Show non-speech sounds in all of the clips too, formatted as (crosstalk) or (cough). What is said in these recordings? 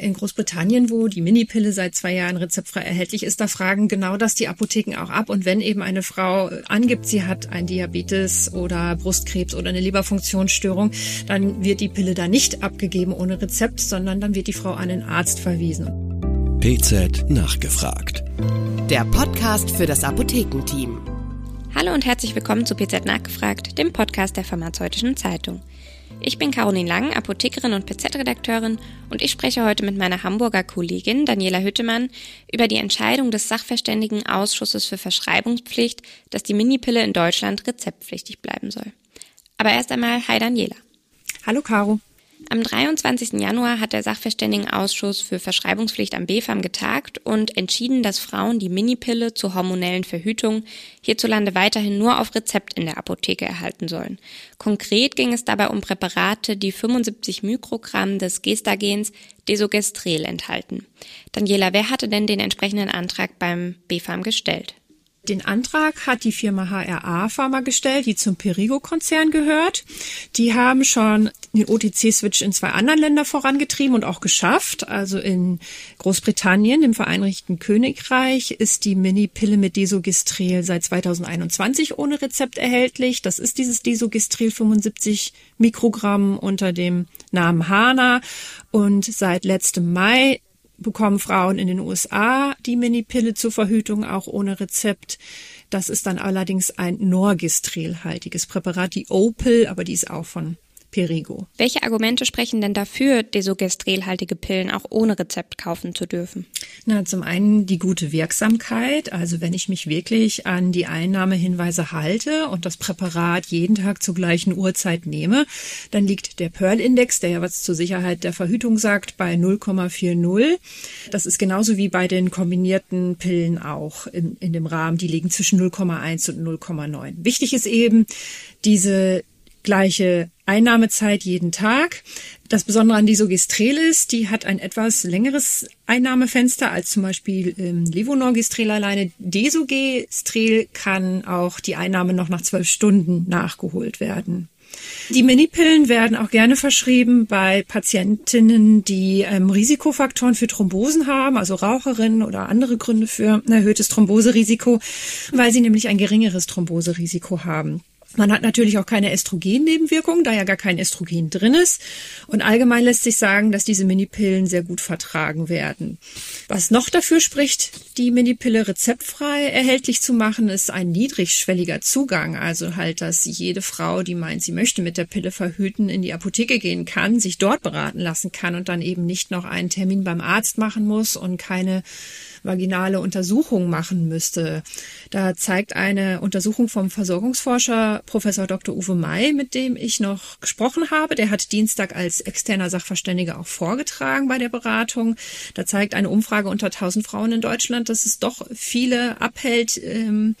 In Großbritannien, wo die Minipille seit zwei Jahren rezeptfrei erhältlich ist, da fragen genau das die Apotheken auch ab. Und wenn eben eine Frau angibt, sie hat ein Diabetes oder Brustkrebs oder eine Leberfunktionsstörung, dann wird die Pille da nicht abgegeben ohne Rezept, sondern dann wird die Frau an den Arzt verwiesen. PZ nachgefragt. Der Podcast für das Apothekenteam. Hallo und herzlich willkommen zu PZ nachgefragt, dem Podcast der Pharmazeutischen Zeitung. Ich bin Caroline Lang, Apothekerin und PZ-Redakteurin und ich spreche heute mit meiner Hamburger Kollegin Daniela Hüttemann über die Entscheidung des Sachverständigenausschusses für Verschreibungspflicht, dass die Minipille in Deutschland rezeptpflichtig bleiben soll. Aber erst einmal, hi Daniela. Hallo Caro. Am 23. Januar hat der Sachverständigenausschuss für Verschreibungspflicht am BfArM getagt und entschieden, dass Frauen die Minipille zur hormonellen Verhütung hierzulande weiterhin nur auf Rezept in der Apotheke erhalten sollen. Konkret ging es dabei um Präparate, die 75 Mikrogramm des Gestagens Desogestrel enthalten. Daniela, wer hatte denn den entsprechenden Antrag beim BfArM gestellt? Den Antrag hat die Firma HRA Pharma gestellt, die zum Perigo-Konzern gehört. Die haben schon den OTC-Switch in zwei anderen Ländern vorangetrieben und auch geschafft. Also in Großbritannien, im Vereinigten Königreich, ist die Mini-Pille mit Desogistrel seit 2021 ohne Rezept erhältlich. Das ist dieses Desogistrel 75 Mikrogramm unter dem Namen HANA. Und seit letztem Mai bekommen Frauen in den USA die Minipille zur Verhütung auch ohne Rezept. Das ist dann allerdings ein Norgistrelhaltiges Präparat, die Opel, aber die ist auch von Perigo. Welche Argumente sprechen denn dafür, desogestrelhaltige Pillen auch ohne Rezept kaufen zu dürfen? Na, zum einen die gute Wirksamkeit. Also wenn ich mich wirklich an die Einnahmehinweise halte und das Präparat jeden Tag zur gleichen Uhrzeit nehme, dann liegt der Pearl-Index, der ja was zur Sicherheit der Verhütung sagt, bei 0,40. Das ist genauso wie bei den kombinierten Pillen auch in, in dem Rahmen. Die liegen zwischen 0,1 und 0,9. Wichtig ist eben, diese gleiche Einnahmezeit jeden Tag. Das Besondere an Disogistrel ist, die hat ein etwas längeres Einnahmefenster als zum Beispiel ähm, Levonorgistrel alleine. Desogestrel kann auch die Einnahme noch nach zwölf Stunden nachgeholt werden. Die Minipillen werden auch gerne verschrieben bei Patientinnen, die ähm, Risikofaktoren für Thrombosen haben, also Raucherinnen oder andere Gründe für ein erhöhtes Thromboserisiko, weil sie nämlich ein geringeres Thromboserisiko haben. Man hat natürlich auch keine Östrogen-Nebenwirkungen, da ja gar kein Östrogen drin ist. Und allgemein lässt sich sagen, dass diese Minipillen sehr gut vertragen werden. Was noch dafür spricht, die Minipille rezeptfrei erhältlich zu machen, ist ein niedrigschwelliger Zugang. Also halt, dass jede Frau, die meint, sie möchte mit der Pille verhüten, in die Apotheke gehen kann, sich dort beraten lassen kann und dann eben nicht noch einen Termin beim Arzt machen muss und keine vaginale Untersuchung machen müsste. Da zeigt eine Untersuchung vom Versorgungsforscher Professor Dr. Uwe May, mit dem ich noch gesprochen habe. Der hat Dienstag als externer Sachverständiger auch vorgetragen bei der Beratung. Da zeigt eine Umfrage unter 1000 Frauen in Deutschland, dass es doch viele abhält, ähm,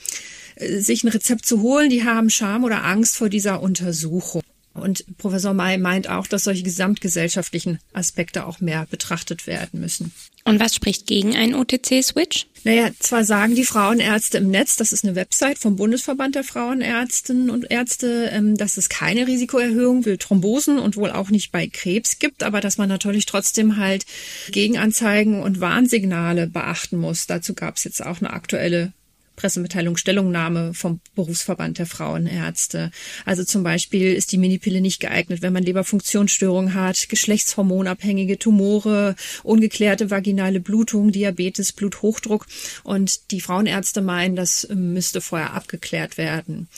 sich ein Rezept zu holen. Die haben Scham oder Angst vor dieser Untersuchung. Und Professor May meint auch, dass solche gesamtgesellschaftlichen Aspekte auch mehr betrachtet werden müssen. Und was spricht gegen einen OTC-Switch? Naja, zwar sagen die Frauenärzte im Netz, das ist eine Website vom Bundesverband der Frauenärztinnen und Ärzte, ähm, dass es keine Risikoerhöhung für Thrombosen und wohl auch nicht bei Krebs gibt, aber dass man natürlich trotzdem halt Gegenanzeigen und Warnsignale beachten muss. Dazu gab es jetzt auch eine aktuelle Pressemitteilung, Stellungnahme vom Berufsverband der Frauenärzte. Also zum Beispiel ist die Minipille nicht geeignet, wenn man Leberfunktionsstörungen hat, geschlechtshormonabhängige Tumore, ungeklärte vaginale Blutung, Diabetes, Bluthochdruck. Und die Frauenärzte meinen, das müsste vorher abgeklärt werden.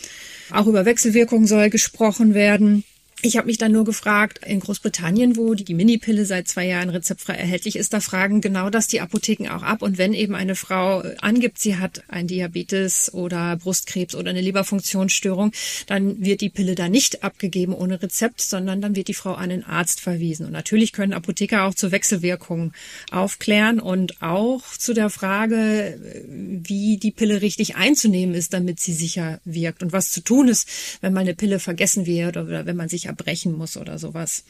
Auch über Wechselwirkungen soll gesprochen werden. Ich habe mich dann nur gefragt, in Großbritannien, wo die Minipille seit zwei Jahren rezeptfrei erhältlich ist, da fragen genau das die Apotheken auch ab. Und wenn eben eine Frau angibt, sie hat ein Diabetes oder Brustkrebs oder eine Leberfunktionsstörung, dann wird die Pille da nicht abgegeben ohne Rezept, sondern dann wird die Frau an den Arzt verwiesen. Und natürlich können Apotheker auch zu Wechselwirkungen aufklären und auch zu der Frage, wie die Pille richtig einzunehmen ist, damit sie sicher wirkt und was zu tun ist, wenn mal eine Pille vergessen wird oder wenn man sich erbrechen muss oder sowas.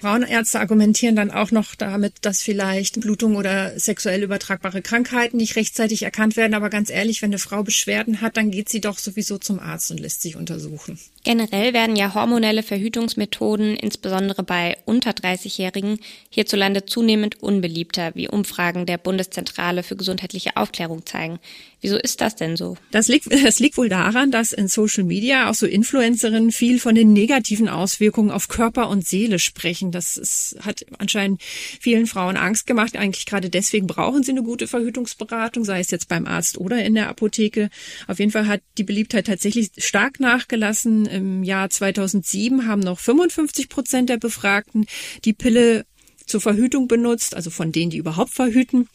Frauenärzte argumentieren dann auch noch damit, dass vielleicht Blutung oder sexuell übertragbare Krankheiten nicht rechtzeitig erkannt werden. Aber ganz ehrlich, wenn eine Frau Beschwerden hat, dann geht sie doch sowieso zum Arzt und lässt sich untersuchen. Generell werden ja hormonelle Verhütungsmethoden, insbesondere bei unter 30-Jährigen, hierzulande zunehmend unbeliebter, wie Umfragen der Bundeszentrale für gesundheitliche Aufklärung zeigen. Wieso ist das denn so? Das liegt, (laughs) das liegt wohl daran, dass in Social Media auch so Influencerinnen viel von den negativen Auswirkungen auf Körper und Seele sprechen. Das ist, hat anscheinend vielen Frauen Angst gemacht. Eigentlich gerade deswegen brauchen sie eine gute Verhütungsberatung, sei es jetzt beim Arzt oder in der Apotheke. Auf jeden Fall hat die Beliebtheit tatsächlich stark nachgelassen im Jahr 2007 haben noch 55 Prozent der Befragten die Pille zur Verhütung benutzt, also von denen, die überhaupt verhüten.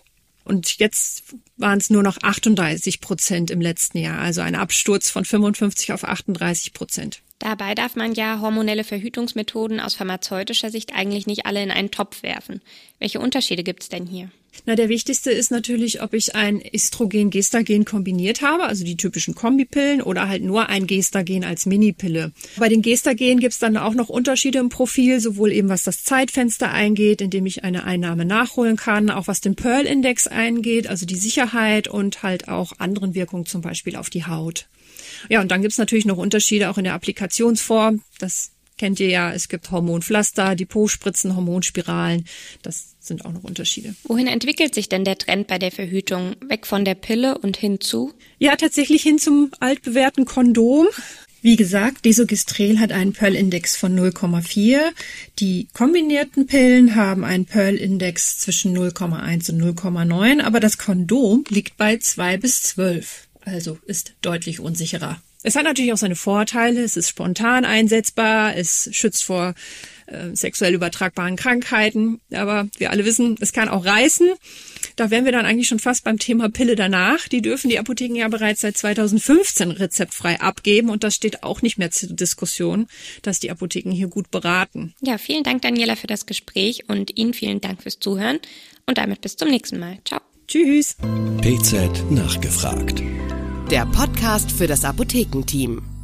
Und jetzt waren es nur noch 38 Prozent im letzten Jahr, also ein Absturz von 55 auf 38 Prozent. Dabei darf man ja hormonelle Verhütungsmethoden aus pharmazeutischer Sicht eigentlich nicht alle in einen Topf werfen. Welche Unterschiede gibt es denn hier? Na, der wichtigste ist natürlich, ob ich ein Östrogen-Gestagen kombiniert habe, also die typischen Kombipillen, oder halt nur ein Gestagen als Minipille. Bei den Gestagen gibt es dann auch noch Unterschiede im Profil, sowohl eben was das Zeitfenster eingeht, in dem ich eine Einnahme nachholen kann, auch was den Pearl-Index eingeht, also die Sicherheit und halt auch anderen Wirkungen, zum Beispiel auf die Haut. Ja, und dann gibt's natürlich noch Unterschiede auch in der Applikationsform. Das kennt ihr ja. Es gibt Hormonpflaster, Depotspritzen, Hormonspiralen. Das sind auch noch Unterschiede. Wohin entwickelt sich denn der Trend bei der Verhütung? Weg von der Pille und hin zu? Ja, tatsächlich hin zum altbewährten Kondom. Wie gesagt, Desogistrel hat einen Pearl-Index von 0,4. Die kombinierten Pillen haben einen Pearl-Index zwischen 0,1 und 0,9, aber das Kondom liegt bei 2 bis 12 also ist deutlich unsicherer. Es hat natürlich auch seine Vorteile. Es ist spontan einsetzbar. Es schützt vor äh, sexuell übertragbaren Krankheiten. Aber wir alle wissen, es kann auch reißen. Da wären wir dann eigentlich schon fast beim Thema Pille danach. Die dürfen die Apotheken ja bereits seit 2015 rezeptfrei abgeben. Und das steht auch nicht mehr zur Diskussion, dass die Apotheken hier gut beraten. Ja, vielen Dank, Daniela, für das Gespräch und Ihnen vielen Dank fürs Zuhören. Und damit bis zum nächsten Mal. Ciao. Tschüss. PZ nachgefragt. Der Podcast für das Apothekenteam.